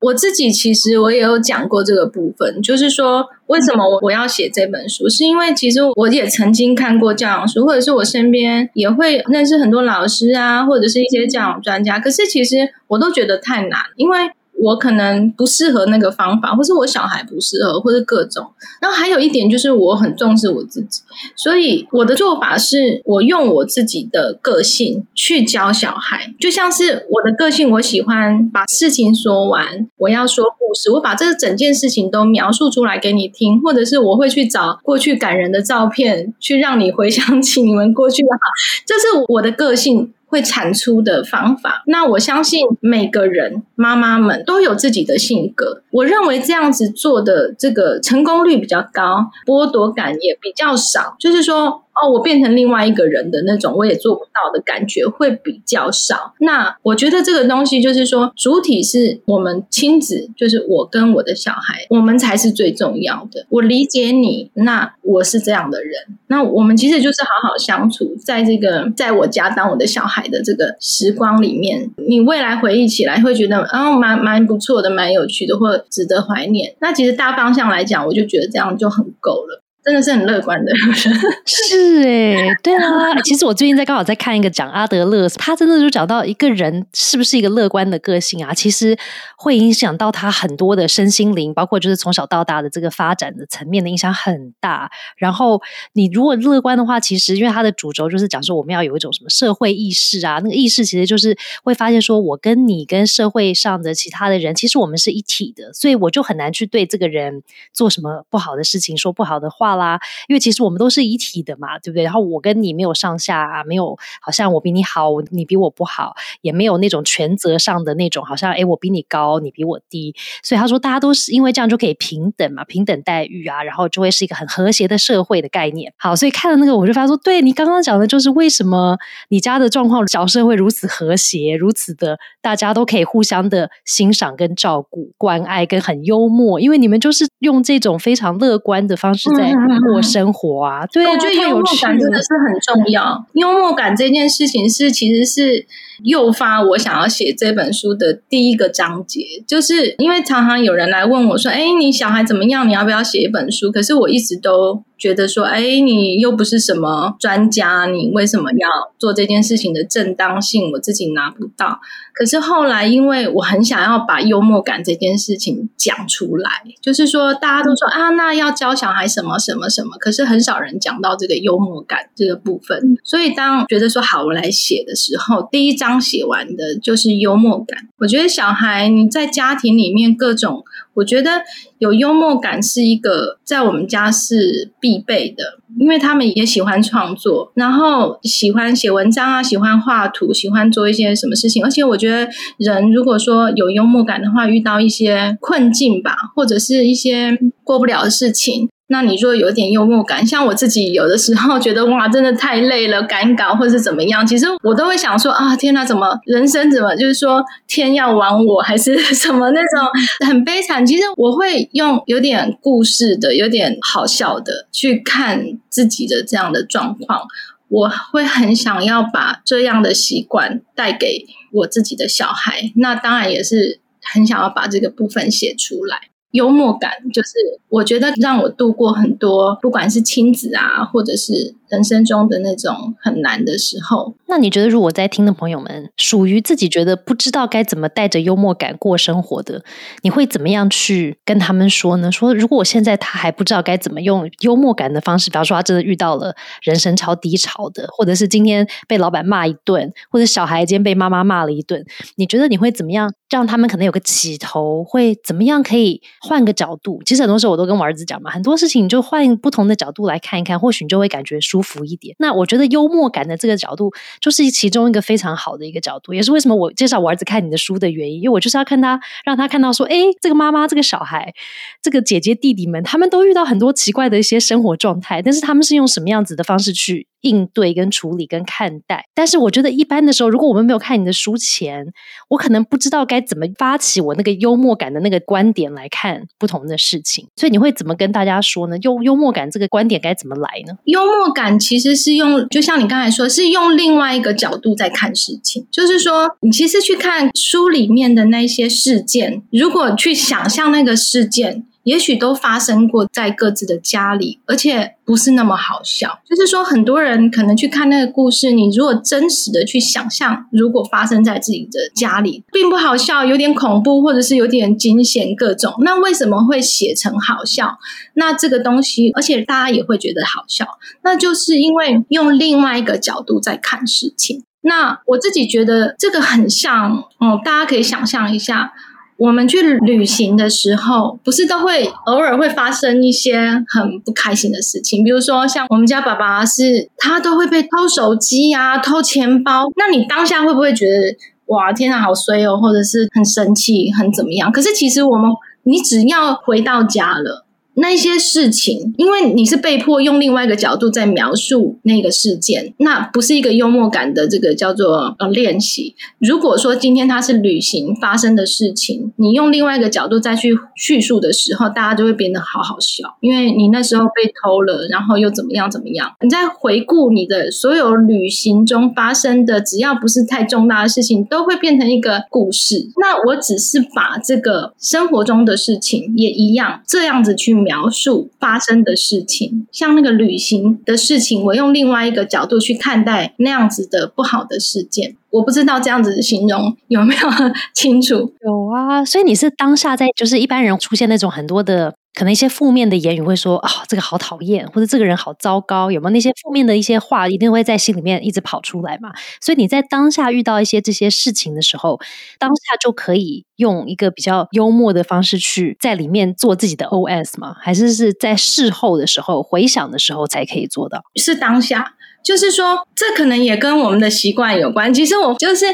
我自己其实我也有讲过这个部分，就是说为什么我我要写这本书，是因为其实我也曾经看过教养书，或者是我身边也会认识很多老师啊，或者是一些教养专家，可是其实我都觉得太难，因为。我可能不适合那个方法，或是我小孩不适合，或是各种。然后还有一点就是，我很重视我自己，所以我的做法是我用我自己的个性去教小孩，就像是我的个性，我喜欢把事情说完，我要说故事，我把这整件事情都描述出来给你听，或者是我会去找过去感人的照片，去让你回想起你们过去的好，这是我的个性。会产出的方法，那我相信每个人妈妈们都有自己的性格。我认为这样子做的这个成功率比较高，剥夺感也比较少。就是说。哦，我变成另外一个人的那种，我也做不到的感觉会比较少。那我觉得这个东西就是说，主体是我们亲子，就是我跟我的小孩，我们才是最重要的。我理解你，那我是这样的人，那我们其实就是好好相处，在这个在我家当我的小孩的这个时光里面，你未来回忆起来会觉得啊，蛮蛮不错的，蛮有趣的，或值得怀念。那其实大方向来讲，我就觉得这样就很够了。真的是很乐观的，是哎，对啊。其实我最近在刚好在看一个讲阿德勒，他真的就讲到一个人是不是一个乐观的个性啊，其实会影响到他很多的身心灵，包括就是从小到大的这个发展的层面的影响很大。然后你如果乐观的话，其实因为他的主轴就是讲说我们要有一种什么社会意识啊，那个意识其实就是会发现说我跟你跟社会上的其他的人，其实我们是一体的，所以我就很难去对这个人做什么不好的事情，说不好的话。啦，因为其实我们都是一体的嘛，对不对？然后我跟你没有上下啊，没有好像我比你好，你比我不好，也没有那种权责上的那种，好像哎，我比你高，你比我低。所以他说，大家都是因为这样就可以平等嘛，平等待遇啊，然后就会是一个很和谐的社会的概念。好，所以看了那个，我就发现说，对你刚刚讲的，就是为什么你家的状况小社会如此和谐，如此的大家都可以互相的欣赏跟照顾、关爱跟很幽默，因为你们就是用这种非常乐观的方式在。过生活啊，对，我觉得幽默感真的是很重要。幽默感这件事情是，其实是诱发我想要写这本书的第一个章节。就是因为常常有人来问我说：“哎，你小孩怎么样？你要不要写一本书？”可是我一直都。觉得说，哎，你又不是什么专家，你为什么要做这件事情的正当性？我自己拿不到。可是后来，因为我很想要把幽默感这件事情讲出来，就是说大家都说啊，那要教小孩什么什么什么，可是很少人讲到这个幽默感这个部分。所以当觉得说好，我来写的时候，第一章写完的就是幽默感。我觉得小孩你在家庭里面各种。我觉得有幽默感是一个在我们家是必备的，因为他们也喜欢创作，然后喜欢写文章啊，喜欢画图，喜欢做一些什么事情。而且我觉得人如果说有幽默感的话，遇到一些困境吧，或者是一些过不了的事情。那你说有点幽默感，像我自己有的时候觉得哇，真的太累了，赶稿或是怎么样，其实我都会想说啊，天哪，怎么人生怎么就是说天要亡我，还是 什么那种很悲惨？其实我会用有点故事的、有点好笑的去看自己的这样的状况，我会很想要把这样的习惯带给我自己的小孩，那当然也是很想要把这个部分写出来。幽默感就是，我觉得让我度过很多，不管是亲子啊，或者是。人生中的那种很难的时候，那你觉得，如果在听的朋友们属于自己觉得不知道该怎么带着幽默感过生活的，你会怎么样去跟他们说呢？说如果我现在他还不知道该怎么用幽默感的方式，比方说他真的遇到了人生超低潮的，或者是今天被老板骂一顿，或者小孩今天被妈妈骂了一顿，你觉得你会怎么样让他们可能有个起头？会怎么样可以换个角度？其实很多时候我都跟我儿子讲嘛，很多事情你就换不同的角度来看一看，或许你就会感觉舒。服一点，那我觉得幽默感的这个角度就是其中一个非常好的一个角度，也是为什么我介绍我儿子看你的书的原因，因为我就是要看他，让他看到说，哎，这个妈妈、这个小孩、这个姐姐、弟弟们，他们都遇到很多奇怪的一些生活状态，但是他们是用什么样子的方式去？应对、跟处理、跟看待，但是我觉得一般的时候，如果我们没有看你的书前，我可能不知道该怎么发起我那个幽默感的那个观点来看不同的事情。所以你会怎么跟大家说呢？幽幽默感这个观点该怎么来呢？幽默感其实是用，就像你刚才说，是用另外一个角度在看事情。就是说，你其实去看书里面的那些事件，如果去想象那个事件。也许都发生过在各自的家里，而且不是那么好笑。就是说，很多人可能去看那个故事，你如果真实的去想象，如果发生在自己的家里，并不好笑，有点恐怖，或者是有点惊险，各种。那为什么会写成好笑？那这个东西，而且大家也会觉得好笑，那就是因为用另外一个角度在看事情。那我自己觉得这个很像，嗯，大家可以想象一下。我们去旅行的时候，不是都会偶尔会发生一些很不开心的事情，比如说像我们家爸爸是，他都会被偷手机呀、偷钱包。那你当下会不会觉得哇，天啊，好衰哦，或者是很生气、很怎么样？可是其实我们，你只要回到家了。那些事情，因为你是被迫用另外一个角度在描述那个事件，那不是一个幽默感的这个叫做呃练习。如果说今天它是旅行发生的事情，你用另外一个角度再去叙述的时候，大家就会变得好好笑，因为你那时候被偷了，然后又怎么样怎么样。你在回顾你的所有旅行中发生的，只要不是太重大的事情，都会变成一个故事。那我只是把这个生活中的事情也一样这样子去。描述发生的事情，像那个旅行的事情，我用另外一个角度去看待那样子的不好的事件。我不知道这样子的形容有没有 清楚？有啊，所以你是当下在，就是一般人出现那种很多的。可能一些负面的言语会说啊，这个好讨厌，或者这个人好糟糕，有没有那些负面的一些话，一定会在心里面一直跑出来嘛？所以你在当下遇到一些这些事情的时候，当下就可以用一个比较幽默的方式去在里面做自己的 OS 吗？还是是在事后的时候回想的时候才可以做到？是当下。就是说，这可能也跟我们的习惯有关。其实我就是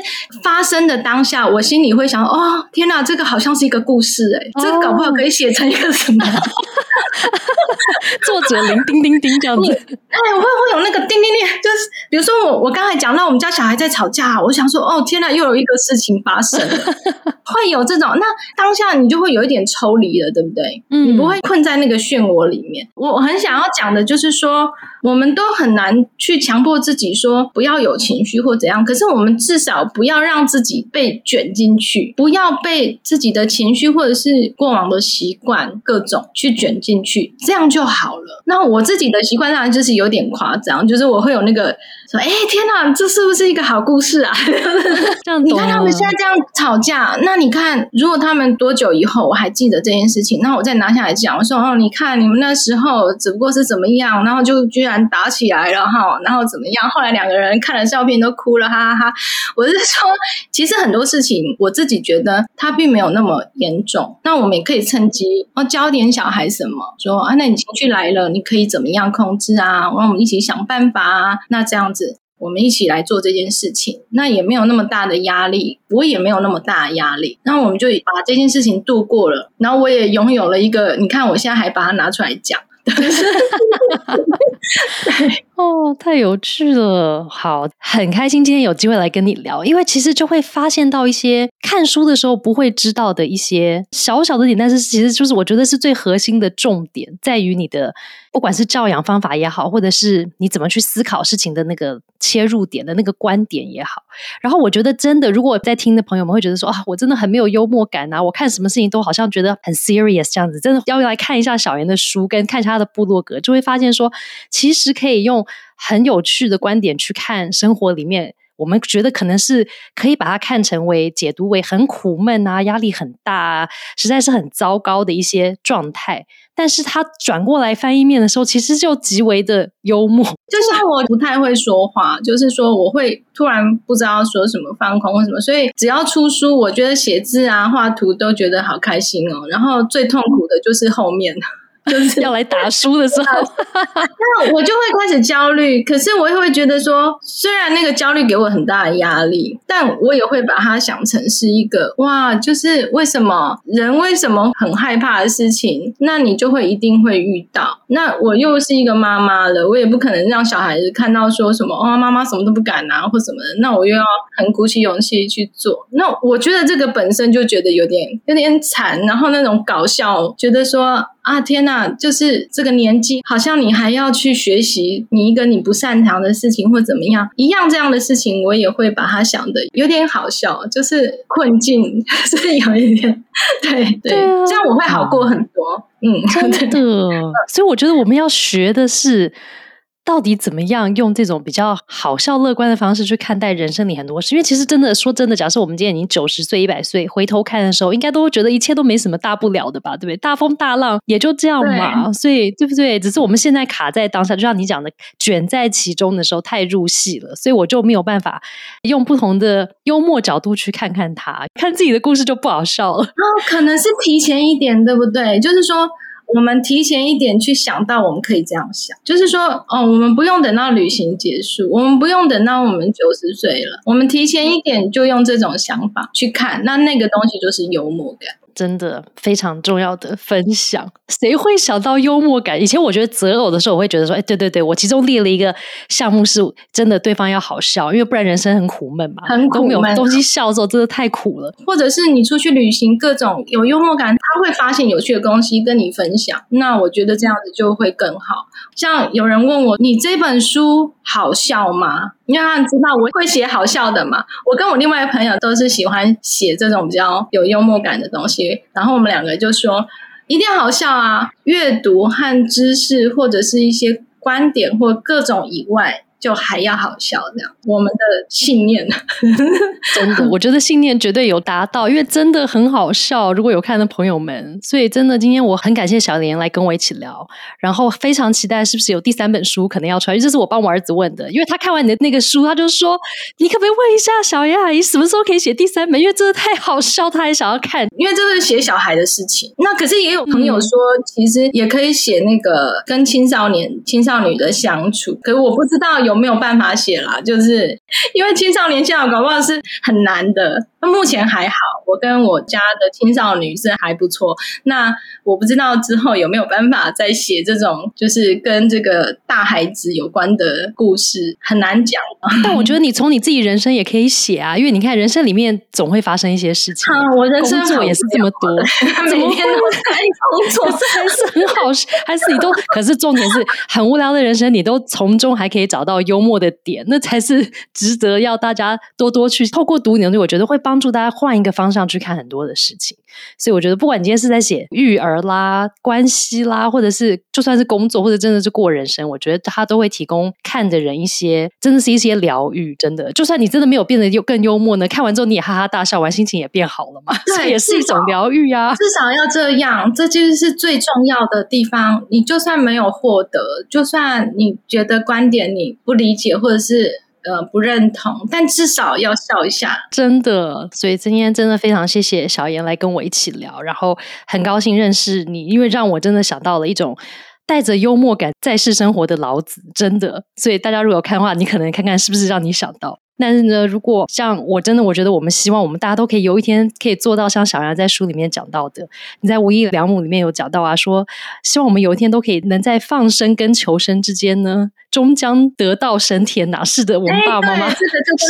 发生的当下，我心里会想：哦，天哪，这个好像是一个故事哎，这个搞不好可以写成一个什么？作者铃叮叮叮这样子。哎，我会会有那个叮叮叮，就是比如说我我刚才讲到我们家小孩在吵架，我想说：哦，天哪，又有一个事情发生了。会有这种，那当下你就会有一点抽离了，对不对？嗯你不会困在那个漩涡里面。我我很想要讲的就是说，我们都很难去强迫自己说不要有情绪或怎样，可是我们至少不要让自己被卷进去，不要被自己的情绪或者是过往的习惯各种去卷进去，这样就好了。那我自己的习惯当然就是有点夸张，就是我会有那个说，哎，天哪，这是不是一个好故事啊？这样懂你看他们现在这样吵架，那你看，如果他们多久以后我还记得这件事情，那我再拿下来讲，我说哦，你看你们那时候只不过是怎么样，然后就居然打起来了哈，然后怎么样，后来两个人看了照片都哭了，哈哈哈。我是说，其实很多事情我自己觉得它并没有那么严重，那我们也可以趁机哦教点小孩什么，说啊，那你情绪来了，你可以怎么样控制啊？然后我们一起想办法啊，那这样子。我们一起来做这件事情，那也没有那么大的压力，我也没有那么大压力，那我们就把这件事情度过了，然后我也拥有了一个，你看我现在还把它拿出来讲，哦，太有趣了！好，很开心今天有机会来跟你聊，因为其实就会发现到一些看书的时候不会知道的一些小小的点，但是其实就是我觉得是最核心的重点，在于你的不管是教养方法也好，或者是你怎么去思考事情的那个切入点的那个观点也好。然后我觉得真的，如果在听的朋友们会觉得说啊，我真的很没有幽默感啊，我看什么事情都好像觉得很 serious 这样子，真的要来看一下小妍的书，跟看一下的部落格，就会发现说，其实可以用很有趣的观点去看生活里面。我们觉得可能是可以把它看成为解读为很苦闷啊、压力很大啊，实在是很糟糕的一些状态。但是它转过来翻译面的时候，其实就极为的幽默。就像我不太会说话，就是说我会突然不知道说什么放空或什么，所以只要出书，我觉得写字啊、画图都觉得好开心哦。然后最痛苦的就是后面。就 是要来打书的时候，那我就会开始焦虑。可是我也会觉得说，虽然那个焦虑给我很大的压力，但我也会把它想成是一个哇，就是为什么人为什么很害怕的事情，那你就会一定会遇到。那我又是一个妈妈了，我也不可能让小孩子看到说什么哦，妈妈什么都不敢啊，或什么的。那我又要很鼓起勇气去做。那我觉得这个本身就觉得有点有点惨，然后那种搞笑，觉得说。啊天呐，就是这个年纪，好像你还要去学习你一个你不擅长的事情或怎么样，一样这样的事情，我也会把它想的有点好笑，就是困境 是有一点，对对，对啊这样我会好过很多。嗯，真的，所以我觉得我们要学的是。到底怎么样用这种比较好笑、乐观的方式去看待人生里很多事？因为其实真的说真的，假设我们今天已经九十岁、一百岁，回头看的时候，应该都会觉得一切都没什么大不了的吧？对不对？大风大浪也就这样嘛。所以对不对？只是我们现在卡在当下，就像你讲的，卷在其中的时候太入戏了，所以我就没有办法用不同的幽默角度去看看它，看自己的故事就不好笑了。哦，可能是提前一点，对不对？就是说。我们提前一点去想到，我们可以这样想，就是说，哦，我们不用等到旅行结束，我们不用等到我们九十岁了，我们提前一点就用这种想法去看，那那个东西就是幽默感。真的非常重要的分享，谁会想到幽默感？以前我觉得择偶的时候，我会觉得说，哎，对对对，我其中列了一个项目是真的对方要好笑，因为不然人生很苦闷嘛，很苦闷，没有东西笑的时候真的太苦了。或者是你出去旅行，各种有幽默感，他会发现有趣的东西跟你分享，那我觉得这样子就会更好。像有人问我，你这本书好笑吗？因为他知道我会写好笑的嘛。我跟我另外一个朋友都是喜欢写这种比较有幽默感的东西，然后我们两个就说一定要好笑啊！阅读和知识或者是一些观点或各种以外。就还要好笑，这样我们的信念，真的，我觉得信念绝对有达到，因为真的很好笑。如果有看的朋友们，所以真的今天我很感谢小莲来跟我一起聊，然后非常期待是不是有第三本书可能要出来。这是我帮我儿子问的，因为他看完你的那个书，他就说：“你可不可以问一下小叶阿姨，什么时候可以写第三本？因为真的太好笑，他还想要看。因为这是写小孩的事情。那可是也有朋友说，其实也可以写那个跟青少年、青少女的相处。可是我不知道。有没有办法写啦，就是因为青少年现在搞不好是很难的。那目前还好，我跟我家的青少女是还不错。那我不知道之后有没有办法再写这种，就是跟这个大孩子有关的故事，很难讲。但我觉得你从你自己人生也可以写啊，因为你看人生里面总会发生一些事情。啊，我人生也是这么多，每天都在工作，还是很好，还是你都？可是重点是很无聊的人生，你都从中还可以找到幽默的点，那才是值得要大家多多去透过读你的东西，我觉得会帮。助大家换一个方向去看很多的事情，所以我觉得，不管你今天是在写育儿啦、关系啦，或者是就算是工作，或者真的是过人生，我觉得他都会提供看的人一些，真的是一些疗愈。真的，就算你真的没有变得又更幽默呢，看完之后你也哈哈大笑完，心情也变好了嘛，这也是一种疗愈啊。至少要这样，这就是最重要的地方。你就算没有获得，就算你觉得观点你不理解，或者是。呃，不认同，但至少要笑一下，真的。所以今天真的非常谢谢小严来跟我一起聊，然后很高兴认识你，因为让我真的想到了一种带着幽默感在世生活的老子，真的。所以大家如果有看的话，你可能看看是不是让你想到。但是呢，如果像我真的，我觉得我们希望我们大家都可以有一天可以做到像小杨在书里面讲到的，你在《无意良母》里面有讲到啊，说希望我们有一天都可以能在放生跟求生之间呢，终将得到升天呐！是的，我们爸爸妈妈是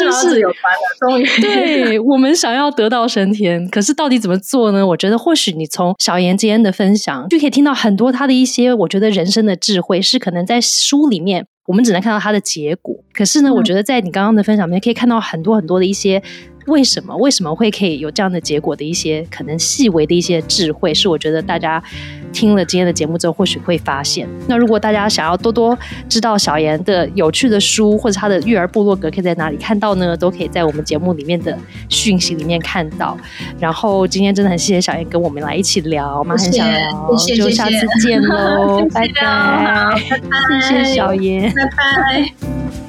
不是有关了？终于，对我们想要得到升天，可是到底怎么做呢？我觉得或许你从小妍今天的分享就可以听到很多他的一些，我觉得人生的智慧是可能在书里面。我们只能看到它的结果，可是呢，我觉得在你刚刚的分享里面，可以看到很多很多的一些。为什么为什么会可以有这样的结果的一些可能细微的一些智慧，是我觉得大家听了今天的节目之后，或许会发现。那如果大家想要多多知道小妍的有趣的书，或者他的育儿部落格，可以在哪里看到呢？都可以在我们节目里面的讯息里面看到。然后今天真的很谢谢小妍跟我们来一起聊，我们很想聊，就下次见喽，拜拜，谢谢小妍，拜拜。